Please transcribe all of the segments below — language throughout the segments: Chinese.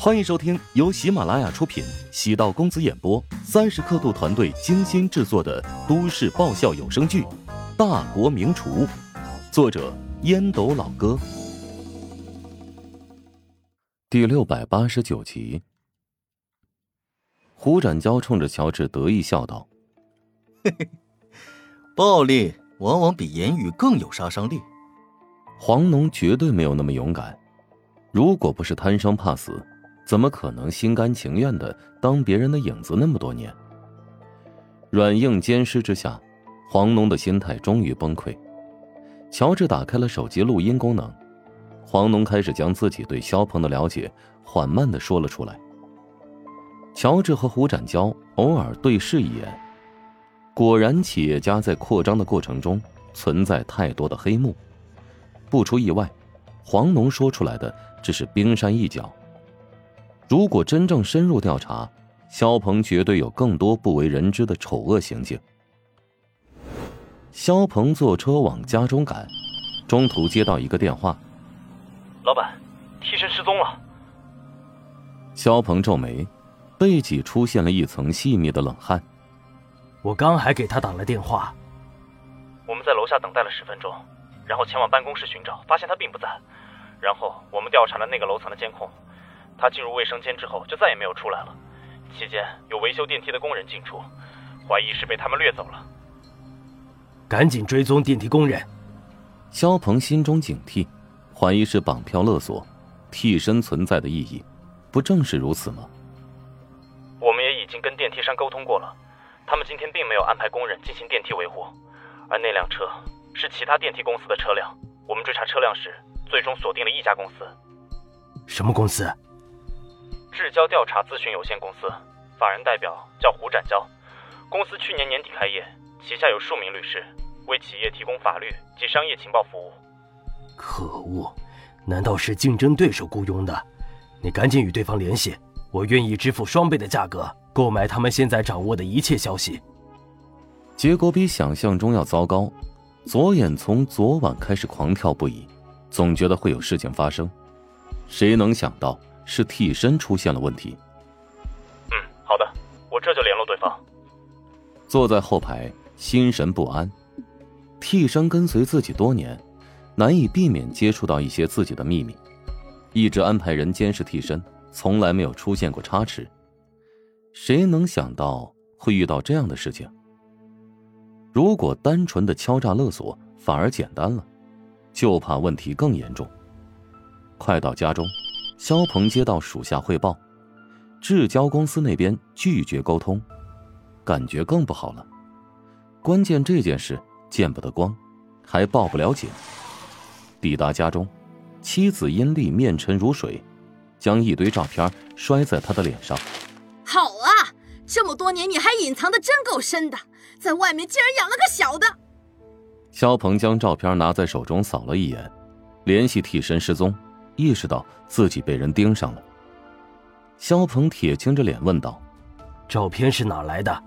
欢迎收听由喜马拉雅出品、喜道公子演播、三十刻度团队精心制作的都市爆笑有声剧《大国名厨》，作者烟斗老哥，第六百八十九集。胡展娇冲着乔治得意笑道：“嘿嘿，暴力往往比言语更有杀伤力。黄农绝对没有那么勇敢，如果不是贪生怕死。”怎么可能心甘情愿的当别人的影子那么多年？软硬兼施之下，黄农的心态终于崩溃。乔治打开了手机录音功能，黄农开始将自己对肖鹏的了解缓慢的说了出来。乔治和胡展娇偶尔对视一眼，果然企业家在扩张的过程中存在太多的黑幕。不出意外，黄农说出来的只是冰山一角。如果真正深入调查，肖鹏绝对有更多不为人知的丑恶行径。肖鹏坐车往家中赶，中途接到一个电话：“老板，替身失踪了。”肖鹏皱眉，背脊出现了一层细密的冷汗。我刚还给他打了电话。我们在楼下等待了十分钟，然后前往办公室寻找，发现他并不在。然后我们调查了那个楼层的监控。他进入卫生间之后就再也没有出来了，期间有维修电梯的工人进出，怀疑是被他们掠走了。赶紧追踪电梯工人。肖鹏心中警惕，怀疑是绑票勒索，替身存在的意义，不正是如此吗？我们也已经跟电梯商沟通过了，他们今天并没有安排工人进行电梯维护，而那辆车是其他电梯公司的车辆。我们追查车辆时，最终锁定了一家公司。什么公司？智交调查咨询有限公司，法人代表叫胡展交。公司去年年底开业，旗下有数名律师，为企业提供法律及商业情报服务。可恶，难道是竞争对手雇佣的？你赶紧与对方联系，我愿意支付双倍的价格购买他们现在掌握的一切消息。结果比想象中要糟糕，左眼从昨晚开始狂跳不已，总觉得会有事情发生。谁能想到？是替身出现了问题。嗯，好的，我这就联络对方。坐在后排，心神不安。替身跟随自己多年，难以避免接触到一些自己的秘密，一直安排人监视替身，从来没有出现过差池。谁能想到会遇到这样的事情？如果单纯的敲诈勒索反而简单了，就怕问题更严重。快到家中。肖鹏接到属下汇报，智交公司那边拒绝沟通，感觉更不好了。关键这件事见不得光，还报不了警。抵达家中，妻子阴丽面沉如水，将一堆照片摔在他的脸上。好啊，这么多年你还隐藏的真够深的，在外面竟然养了个小的。肖鹏将照片拿在手中扫了一眼，联系替身失踪。意识到自己被人盯上了，肖鹏铁青着脸问道：“照片是哪来的？”“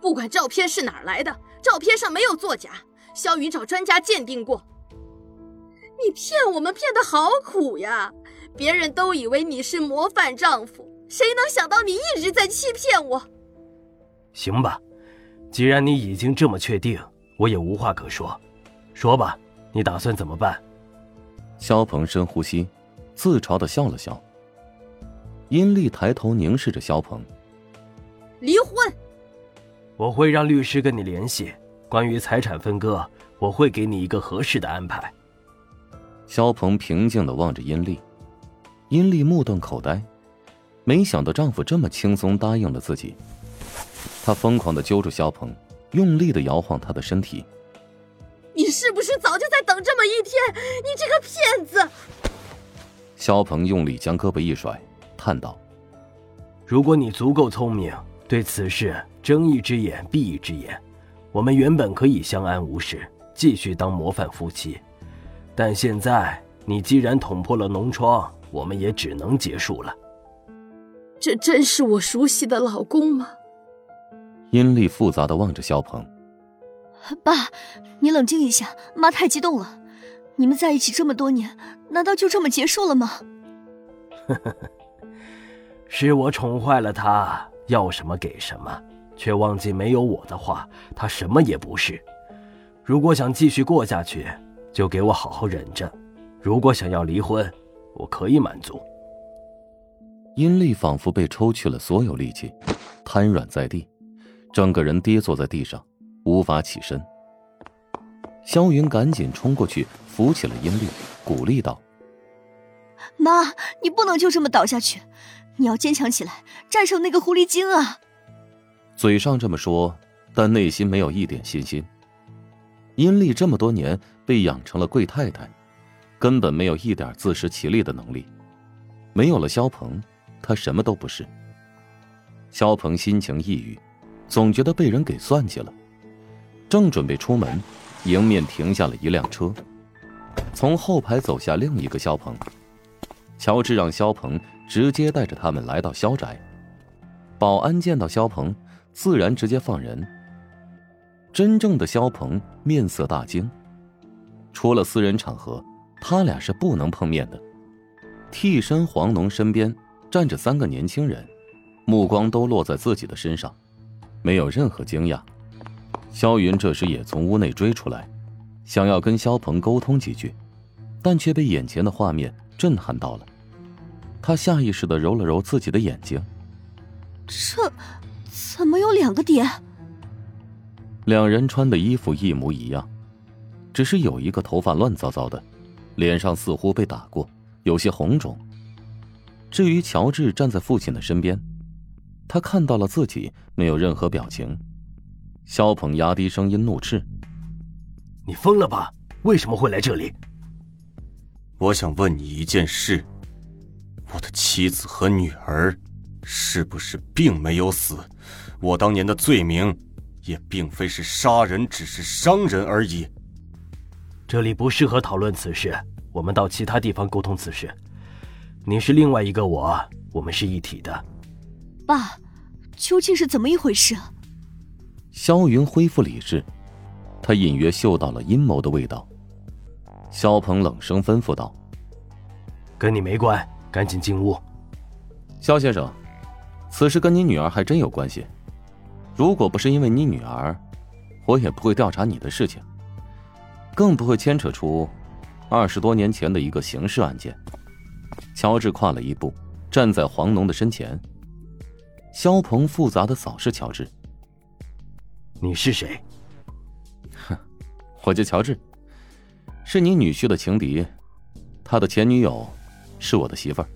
不管照片是哪来的，照片上没有作假。肖云找专家鉴定过。”“你骗我们骗的好苦呀！别人都以为你是模范丈夫，谁能想到你一直在欺骗我？”“行吧，既然你已经这么确定，我也无话可说。说吧，你打算怎么办？”肖鹏深呼吸，自嘲的笑了笑。殷丽抬头凝视着肖鹏。离婚。我会让律师跟你联系，关于财产分割，我会给你一个合适的安排。肖鹏平静的望着殷丽，殷丽目瞪口呆，没想到丈夫这么轻松答应了自己。她疯狂的揪住肖鹏，用力的摇晃他的身体。你是不是早就在等这么一天？你这个骗子！肖鹏用力将胳膊一甩，叹道：“如果你足够聪明，对此事睁一只眼闭一只眼，我们原本可以相安无事，继续当模范夫妻。但现在你既然捅破了脓疮，我们也只能结束了。”这真是我熟悉的老公吗？阴丽复杂的望着肖鹏。爸，你冷静一下，妈太激动了。你们在一起这么多年，难道就这么结束了吗？是我宠坏了他，要什么给什么，却忘记没有我的话，他什么也不是。如果想继续过下去，就给我好好忍着；如果想要离婚，我可以满足。阴丽仿佛被抽去了所有力气，瘫软在地，整个人跌坐在地上，无法起身。萧云赶紧冲过去扶起了阴丽，鼓励道：“妈，你不能就这么倒下去，你要坚强起来，战胜那个狐狸精啊！”嘴上这么说，但内心没有一点信心。阴丽这么多年被养成了贵太太，根本没有一点自食其力的能力，没有了萧鹏。他什么都不是。肖鹏心情抑郁，总觉得被人给算计了。正准备出门，迎面停下了一辆车，从后排走下另一个肖鹏。乔治让肖鹏直接带着他们来到肖宅。保安见到肖鹏，自然直接放人。真正的肖鹏面色大惊，除了私人场合，他俩是不能碰面的。替身黄农身边。站着三个年轻人，目光都落在自己的身上，没有任何惊讶。萧云这时也从屋内追出来，想要跟萧鹏沟通几句，但却被眼前的画面震撼到了。他下意识的揉了揉自己的眼睛，这怎么有两个点？两人穿的衣服一模一样，只是有一个头发乱糟糟的，脸上似乎被打过，有些红肿。至于乔治站在父亲的身边，他看到了自己没有任何表情。肖鹏压低声音怒斥：“你疯了吧？为什么会来这里？”我想问你一件事：我的妻子和女儿是不是并没有死？我当年的罪名也并非是杀人，只是伤人而已。这里不适合讨论此事，我们到其他地方沟通此事。你是另外一个我，我们是一体的。爸，究竟是怎么一回事？萧云恢复理智，他隐约嗅到了阴谋的味道。萧鹏冷声吩咐道：“跟你没关，赶紧进屋。”萧先生，此事跟你女儿还真有关系。如果不是因为你女儿，我也不会调查你的事情，更不会牵扯出二十多年前的一个刑事案件。乔治跨了一步，站在黄龙的身前。肖鹏复杂的扫视乔治：“你是谁？”“哼，我叫乔治，是你女婿的情敌，他的前女友是我的媳妇儿。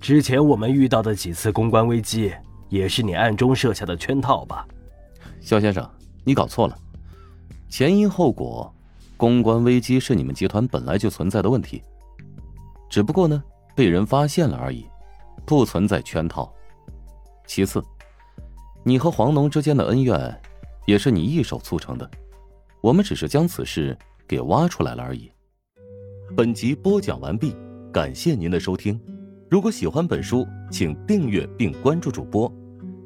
之前我们遇到的几次公关危机，也是你暗中设下的圈套吧？”“肖先生，你搞错了，前因后果，公关危机是你们集团本来就存在的问题。”只不过呢，被人发现了而已，不存在圈套。其次，你和黄龙之间的恩怨，也是你一手促成的，我们只是将此事给挖出来了而已。本集播讲完毕，感谢您的收听。如果喜欢本书，请订阅并关注主播。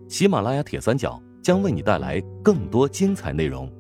喜马拉雅铁三角将为你带来更多精彩内容。